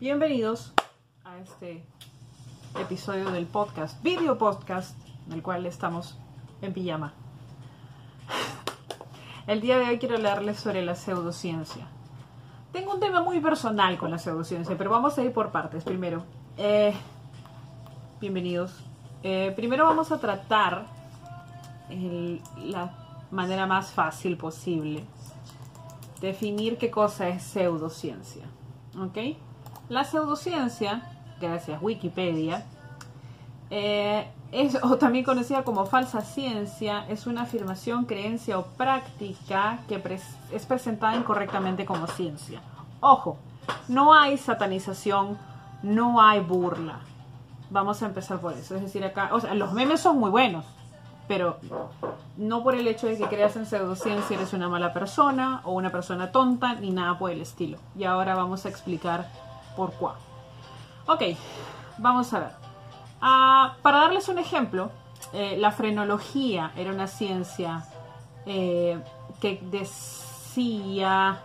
Bienvenidos a este episodio del podcast, video podcast, en el cual estamos en pijama. El día de hoy quiero hablarles sobre la pseudociencia. Tengo un tema muy personal con la pseudociencia, pero vamos a ir por partes. Primero, eh, bienvenidos. Eh, primero vamos a tratar el- la manera más fácil posible definir qué cosa es pseudociencia. ¿Ok? La pseudociencia, gracias Wikipedia, eh, es, o también conocida como falsa ciencia, es una afirmación, creencia o práctica que es presentada incorrectamente como ciencia. Ojo, no hay satanización, no hay burla. Vamos a empezar por eso. Es decir, acá, o sea, los memes son muy buenos, pero no por el hecho de que creas en pseudociencia eres una mala persona o una persona tonta, ni nada por el estilo. Y ahora vamos a explicar por cuá. Ok, vamos a ver. Ah, para darles un ejemplo, eh, la frenología era una ciencia eh, que decía...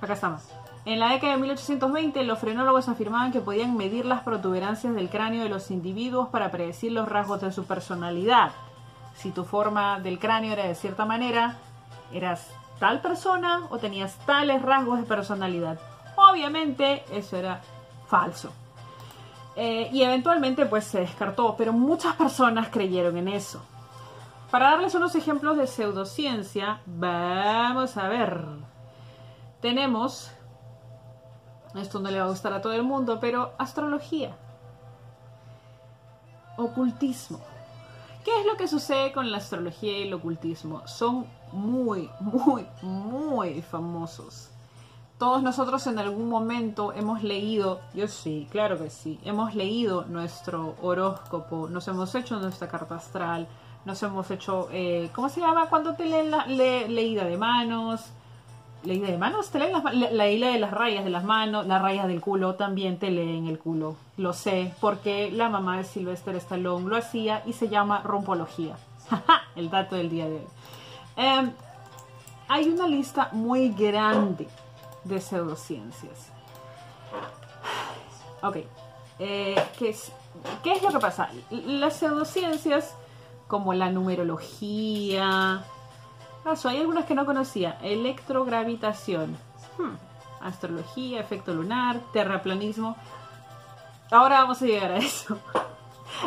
Acá estamos. En la década de 1820, los frenólogos afirmaban que podían medir las protuberancias del cráneo de los individuos para predecir los rasgos de su personalidad. Si tu forma del cráneo era de cierta manera, eras tal persona o tenías tales rasgos de personalidad. Obviamente eso era falso. Eh, y eventualmente pues se descartó, pero muchas personas creyeron en eso. Para darles unos ejemplos de pseudociencia, vamos a ver. Tenemos, esto no le va a gustar a todo el mundo, pero astrología, ocultismo. ¿Qué es lo que sucede con la astrología y el ocultismo? Son muy, muy, muy famosos. Todos nosotros en algún momento hemos leído, yo sí, claro que sí, hemos leído nuestro horóscopo, nos hemos hecho nuestra carta astral, nos hemos hecho, eh, ¿cómo se llama? Cuando te leen la le- leída de manos, leída de manos, te leen las la, la isla de las rayas de las manos, las rayas del culo también te leen el culo, lo sé, porque la mamá de Sylvester Stallone lo hacía y se llama rompología. el dato del día de hoy. Em, hay una lista muy grande de pseudociencias. Ok, eh, ¿qué, es, ¿qué es lo que pasa? Las pseudociencias, como la numerología, hay algunas que no conocía. Electrogravitación, hmm, astrología, efecto lunar, terraplanismo. Ahora vamos a llegar a eso.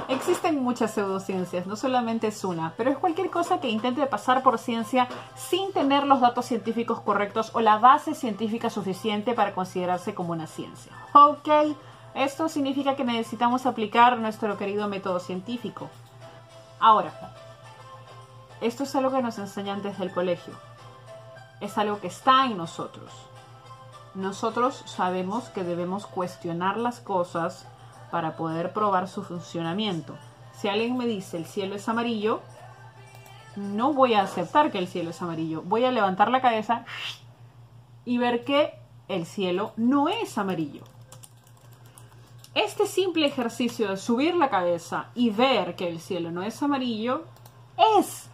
Existen muchas pseudociencias, no solamente es una, pero es cualquier cosa que intente pasar por ciencia sin tener los datos científicos correctos o la base científica suficiente para considerarse como una ciencia. Ok, esto significa que necesitamos aplicar nuestro querido método científico. Ahora, esto es algo que nos enseñan desde el colegio. Es algo que está en nosotros. Nosotros sabemos que debemos cuestionar las cosas para poder probar su funcionamiento. Si alguien me dice el cielo es amarillo, no voy a aceptar que el cielo es amarillo. Voy a levantar la cabeza y ver que el cielo no es amarillo. Este simple ejercicio de subir la cabeza y ver que el cielo no es amarillo es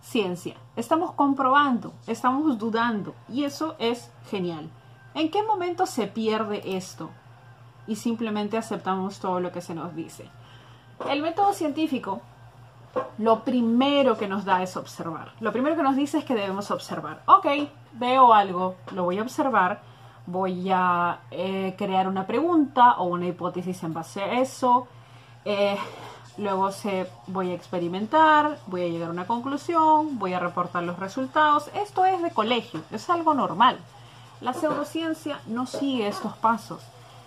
ciencia. Estamos comprobando, estamos dudando y eso es genial. ¿En qué momento se pierde esto? Y simplemente aceptamos todo lo que se nos dice. El método científico lo primero que nos da es observar. Lo primero que nos dice es que debemos observar. Ok, veo algo, lo voy a observar, voy a eh, crear una pregunta o una hipótesis en base a eso. Eh, luego se, voy a experimentar, voy a llegar a una conclusión, voy a reportar los resultados. Esto es de colegio, es algo normal. La pseudociencia no sigue estos pasos.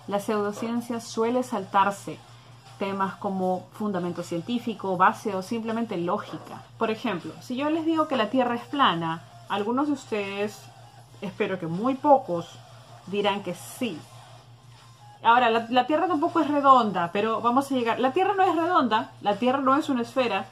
La pseudociencia suele saltarse temas como fundamento científico, base o simplemente lógica. Por ejemplo, si yo les digo que la Tierra es plana, algunos de ustedes, espero que muy pocos, dirán que sí. Ahora, la, la Tierra tampoco es redonda, pero vamos a llegar. La Tierra no es redonda, la Tierra no es una esfera.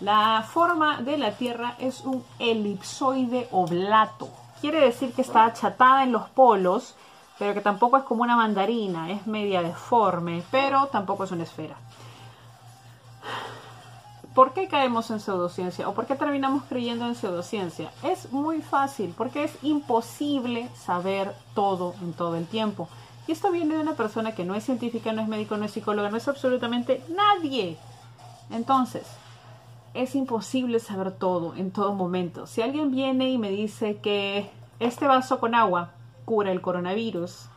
La forma de la Tierra es un elipsoide oblato. Quiere decir que está achatada en los polos, pero que tampoco es como una mandarina, es media deforme, pero tampoco es una esfera. ¿Por qué caemos en pseudociencia o por qué terminamos creyendo en pseudociencia? Es muy fácil, porque es imposible saber todo en todo el tiempo. Y esto viene de una persona que no es científica, no es médico, no es psicóloga, no es absolutamente nadie. Entonces, es imposible saber todo en todo momento. Si alguien viene y me dice que este vaso con agua cura el coronavirus,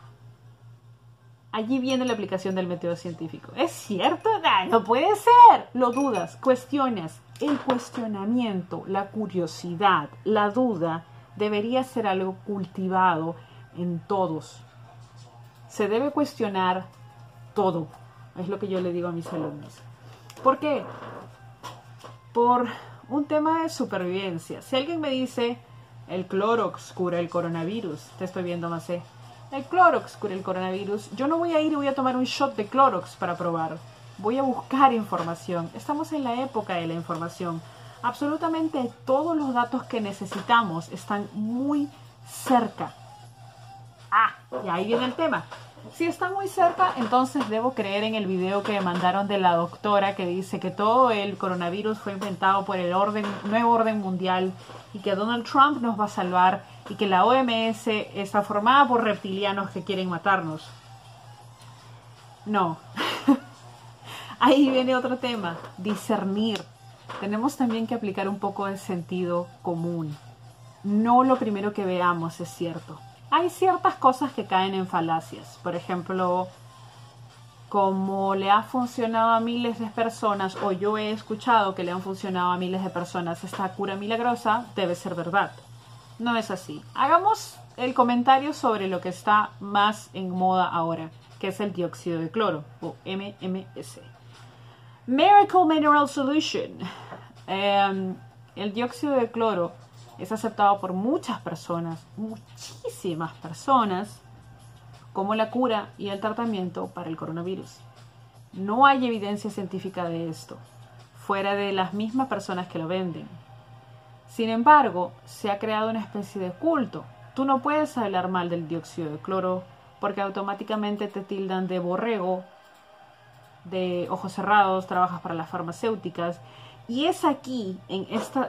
allí viene la aplicación del método científico. ¿Es cierto? no puede ser. Lo dudas, cuestionas. El cuestionamiento, la curiosidad, la duda debería ser algo cultivado en todos. Se debe cuestionar todo. Es lo que yo le digo a mis alumnos. ¿Por qué? Por un tema de supervivencia. Si alguien me dice, el Clorox cura el coronavirus, te estoy viendo ¿eh? El Clorox cura el coronavirus. Yo no voy a ir y voy a tomar un shot de Clorox para probar. Voy a buscar información. Estamos en la época de la información. Absolutamente todos los datos que necesitamos están muy cerca. Ah, y ahí viene el tema. Si está muy cerca, entonces debo creer en el video que mandaron de la doctora que dice que todo el coronavirus fue inventado por el orden, nuevo orden mundial y que Donald Trump nos va a salvar y que la OMS está formada por reptilianos que quieren matarnos. No. Ahí viene otro tema, discernir. Tenemos también que aplicar un poco de sentido común. No lo primero que veamos es cierto. Hay ciertas cosas que caen en falacias. Por ejemplo, como le ha funcionado a miles de personas, o yo he escuchado que le han funcionado a miles de personas esta cura milagrosa, debe ser verdad. No es así. Hagamos el comentario sobre lo que está más en moda ahora, que es el dióxido de cloro, o MMS. Miracle Mineral Solution. Em, el dióxido de cloro es aceptado por muchas personas, muchísimas personas, como la cura y el tratamiento para el coronavirus. No hay evidencia científica de esto, fuera de las mismas personas que lo venden. Sin embargo, se ha creado una especie de culto. Tú no puedes hablar mal del dióxido de cloro porque automáticamente te tildan de borrego, de ojos cerrados, trabajas para las farmacéuticas. Y es aquí, en este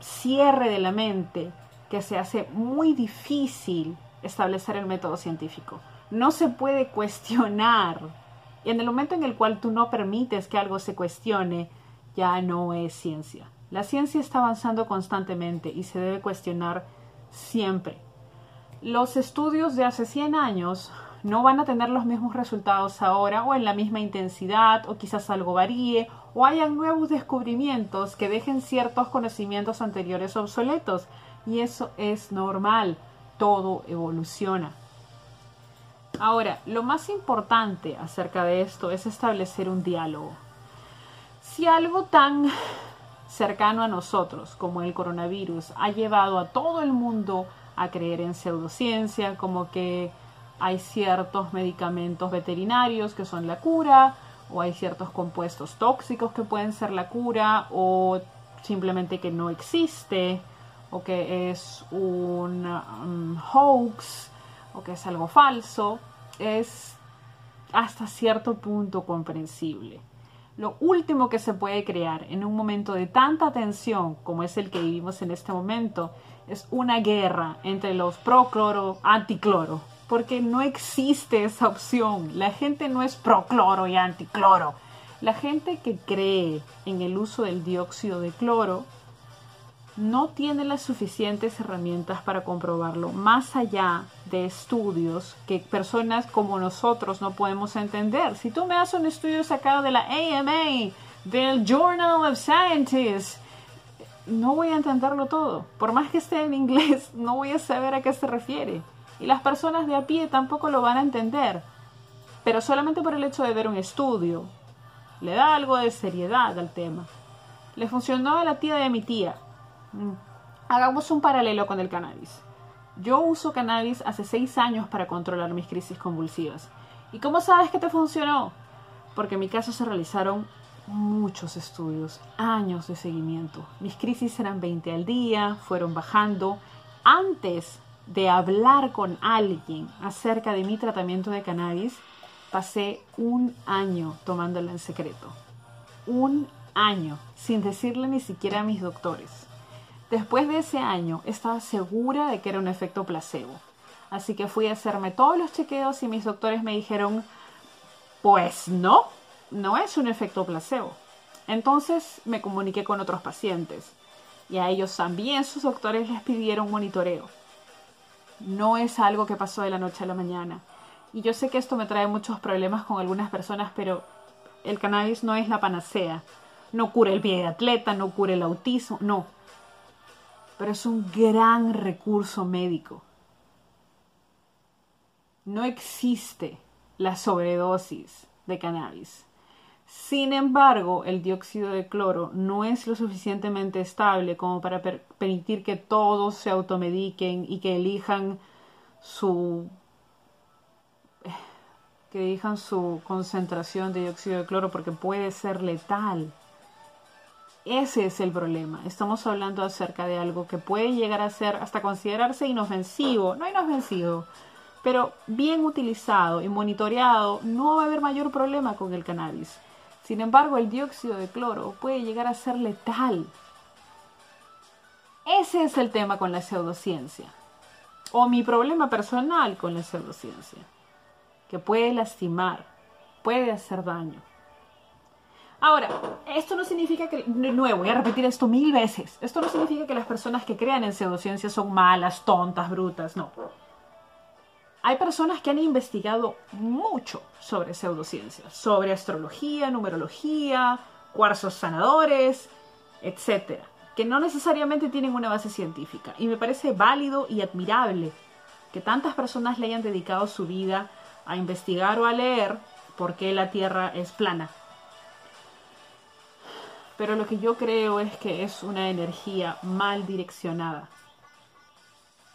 cierre de la mente, que se hace muy difícil establecer el método científico no se puede cuestionar. Y en el momento en el cual tú no permites que algo se cuestione, ya no es ciencia. La ciencia está avanzando constantemente y se debe cuestionar siempre. Los estudios de hace 100 años no van a tener los mismos resultados ahora o en la misma intensidad o quizás algo varíe o hayan nuevos descubrimientos que dejen ciertos conocimientos anteriores obsoletos y eso es normal, todo evoluciona. Ahora, lo más importante acerca de esto es establecer un diálogo. Si algo tan cercano a nosotros como el coronavirus ha llevado a todo el mundo a creer en pseudociencia, como que hay ciertos medicamentos veterinarios que son la cura, o hay ciertos compuestos tóxicos que pueden ser la cura, o simplemente que no existe, o que es un um, hoax, o que es algo falso es hasta cierto punto comprensible. Lo último que se puede crear en un momento de tanta tensión como es el que vivimos en este momento es una guerra entre los pro-cloro, anti-cloro, porque no existe esa opción. La gente no es pro-cloro y anti-cloro. La gente que cree en el uso del dióxido de cloro no tiene las suficientes herramientas para comprobarlo, más allá de estudios que personas como nosotros no podemos entender. Si tú me haces un estudio sacado de la AMA, del Journal of Scientists, no voy a entenderlo todo. Por más que esté en inglés, no voy a saber a qué se refiere. Y las personas de a pie tampoco lo van a entender. Pero solamente por el hecho de ver un estudio, le da algo de seriedad al tema. Le funcionó a la tía de mi tía Mm. Hagamos un paralelo con el cannabis. Yo uso cannabis hace seis años para controlar mis crisis convulsivas. ¿Y cómo sabes que te funcionó? Porque en mi caso se realizaron muchos estudios, años de seguimiento. Mis crisis eran 20 al día, fueron bajando. Antes de hablar con alguien acerca de mi tratamiento de cannabis, pasé un año tomándolo en secreto. Un año, sin decirle ni siquiera a mis doctores. Después de ese año estaba segura de que era un efecto placebo. Así que fui a hacerme todos los chequeos y mis doctores me dijeron, pues no, no es un efecto placebo. Entonces me comuniqué con otros pacientes y a ellos también sus doctores les pidieron monitoreo. No es algo que pasó de la noche a la mañana. Y yo sé que esto me trae muchos problemas con algunas personas, pero el cannabis no es la panacea. No cura el pie de atleta, no cura el autismo, no. Pero es un gran recurso médico. No existe la sobredosis de cannabis. Sin embargo, el dióxido de cloro no es lo suficientemente estable como para permitir que todos se automediquen y que elijan su que elijan su concentración de dióxido de cloro porque puede ser letal. Ese es el problema. Estamos hablando acerca de algo que puede llegar a ser hasta considerarse inofensivo, no inofensivo, pero bien utilizado y monitoreado, no va a haber mayor problema con el cannabis. Sin embargo, el dióxido de cloro puede llegar a ser letal. Ese es el tema con la pseudociencia. O mi problema personal con la pseudociencia. Que puede lastimar, puede hacer daño. Ahora, esto no significa que, nuevo, voy a repetir esto mil veces, esto no significa que las personas que crean en pseudociencia son malas, tontas, brutas, no hay personas que han investigado mucho sobre pseudociencias, sobre astrología, numerología, cuarzos sanadores, etc., que no necesariamente tienen una base científica. Y me parece válido y admirable que tantas personas le hayan dedicado su vida a investigar o a leer por qué la Tierra es plana. Pero lo que yo creo es que es una energía mal direccionada.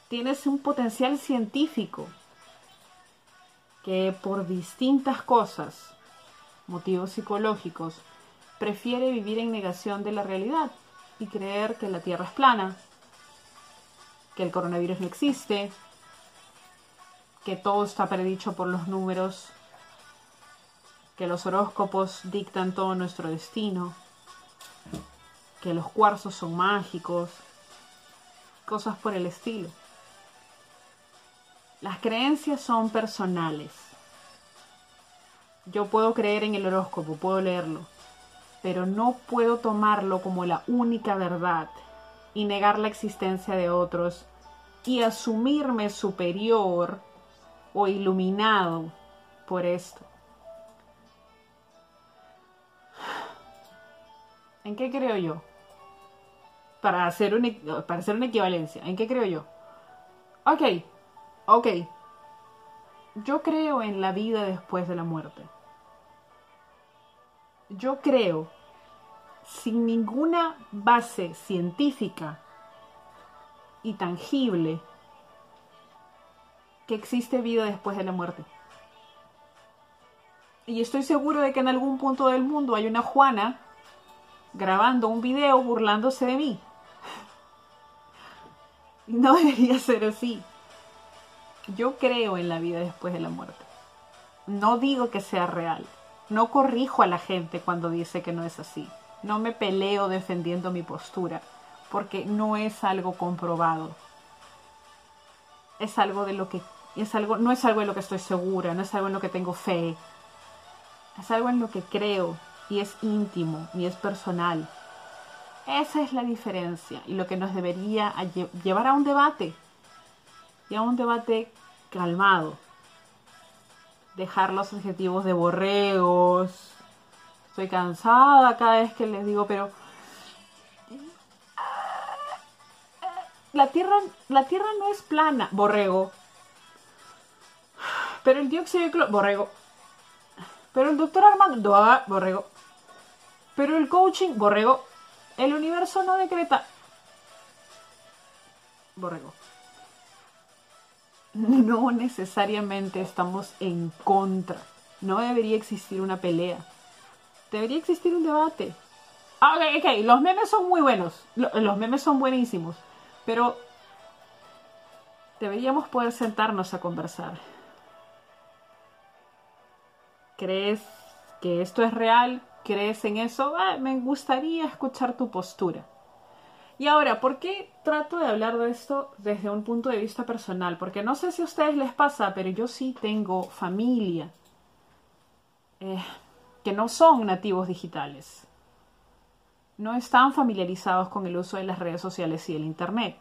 Tienes un potencial científico que por distintas cosas, motivos psicológicos, prefiere vivir en negación de la realidad y creer que la Tierra es plana, que el coronavirus no existe, que todo está predicho por los números, que los horóscopos dictan todo nuestro destino, que los cuarzos son mágicos, cosas por el estilo. Las creencias son personales. Yo puedo creer en el horóscopo, puedo leerlo, pero no puedo tomarlo como la única verdad y negar la existencia de otros y asumirme superior o iluminado por esto. ¿En qué creo yo? Para hacer, para hacer una equivalencia, ¿en qué creo yo? Ok, Ok, yo creo en la vida después de la muerte. Yo creo, sin ninguna base científica y tangible, que existe vida después de la muerte. Y estoy seguro de que en algún punto del mundo hay una Juana grabando un video burlándose de mí. No debería ser así. Yo creo en la vida después de la muerte. No digo que sea real. No corrijo a la gente cuando dice que no es así. No me peleo defendiendo mi postura, porque no es algo comprobado. Es algo de lo que es algo no es algo en lo que estoy segura, no es algo en lo que tengo fe. Es algo en lo que creo y es íntimo y es personal. Esa es la diferencia y lo que nos debería llevar a un debate y a un debate calmado. Dejar los objetivos de borregos. Estoy cansada cada vez que les digo, pero la tierra, la tierra no es plana, borrego. Pero el dióxido de cloro, borrego. Pero el doctor Armando, borrego. Pero el coaching, borrego. El universo no decreta. Borrego no necesariamente estamos en contra. No debería existir una pelea. Debería existir un debate. Ah, ok, ok, los memes son muy buenos. Los memes son buenísimos. Pero deberíamos poder sentarnos a conversar. ¿Crees que esto es real? ¿Crees en eso? Ah, me gustaría escuchar tu postura. Y ahora, ¿por qué trato de hablar de esto desde un punto de vista personal? Porque no sé si a ustedes les pasa, pero yo sí tengo familia eh, que no son nativos digitales. No están familiarizados con el uso de las redes sociales y el Internet.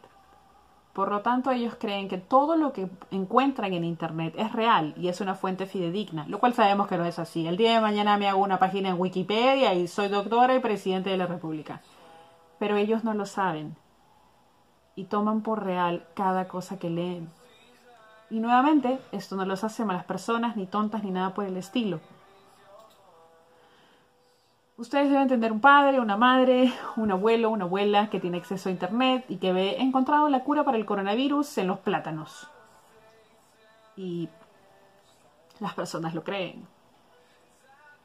Por lo tanto, ellos creen que todo lo que encuentran en Internet es real y es una fuente fidedigna, lo cual sabemos que no es así. El día de mañana me hago una página en Wikipedia y soy doctora y presidente de la República. Pero ellos no lo saben y toman por real cada cosa que leen. Y nuevamente, esto no los hace malas personas, ni tontas, ni nada por el estilo. Ustedes deben tener un padre, una madre, un abuelo, una abuela que tiene acceso a Internet y que ve encontrado la cura para el coronavirus en los plátanos. Y las personas lo creen.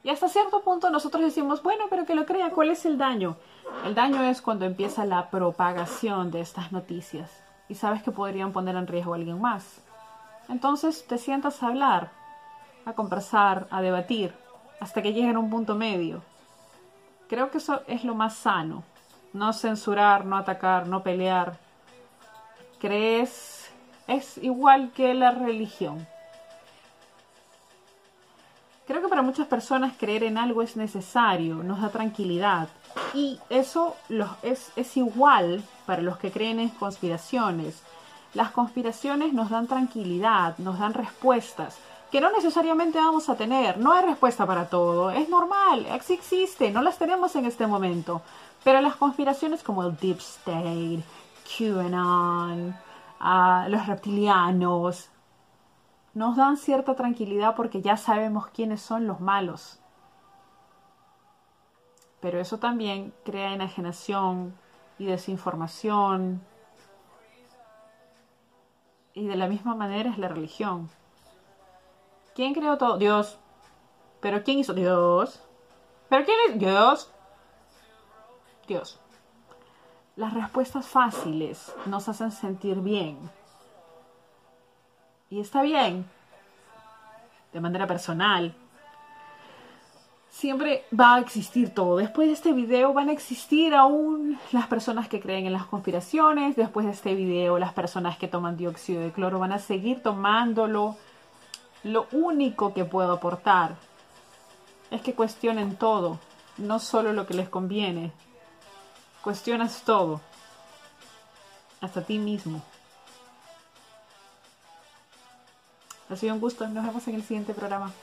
Y hasta cierto punto nosotros decimos, bueno, pero que lo crea, ¿cuál es el daño? El daño es cuando empieza la propagación de estas noticias y sabes que podrían poner en riesgo a alguien más. Entonces te sientas a hablar, a conversar, a debatir, hasta que lleguen a un punto medio Creo que eso es lo más sano. No censurar, no atacar, no pelear. Crees es igual que la religión. Creo que para muchas personas creer en algo es necesario, nos da tranquilidad. Y eso es, igual para los que creen en conspiraciones. Las conspiraciones nos dan tranquilidad, nos dan respuestas que no necesariamente vamos a tener. No hay respuesta para todo. Es normal, existe, no las tenemos en este momento. Pero las conspiraciones como el Deep State, QAnon, uh, los reptilianos, nos dan cierta tranquilidad porque ya sabemos quiénes son los malos. Pero eso también crea enajenación y desinformación. Y de la misma manera es la religión. ¿Quién creó todo? Dios. ¿Pero quién hizo Dios? ¿Pero quién es Dios? Dios. Las respuestas fáciles nos hacen sentir bien. Y está bien. De manera personal. Siempre va a existir todo. Después de este video van a existir aún las personas que creen en las conspiraciones. Después de este video las personas que toman dióxido de cloro van a seguir tomándolo lo único que puedo aportar es que cuestionen todo, no solo lo que les conviene. Cuestionas todo, hasta ti mismo. Ha sido un gusto, nos vemos en el siguiente programa.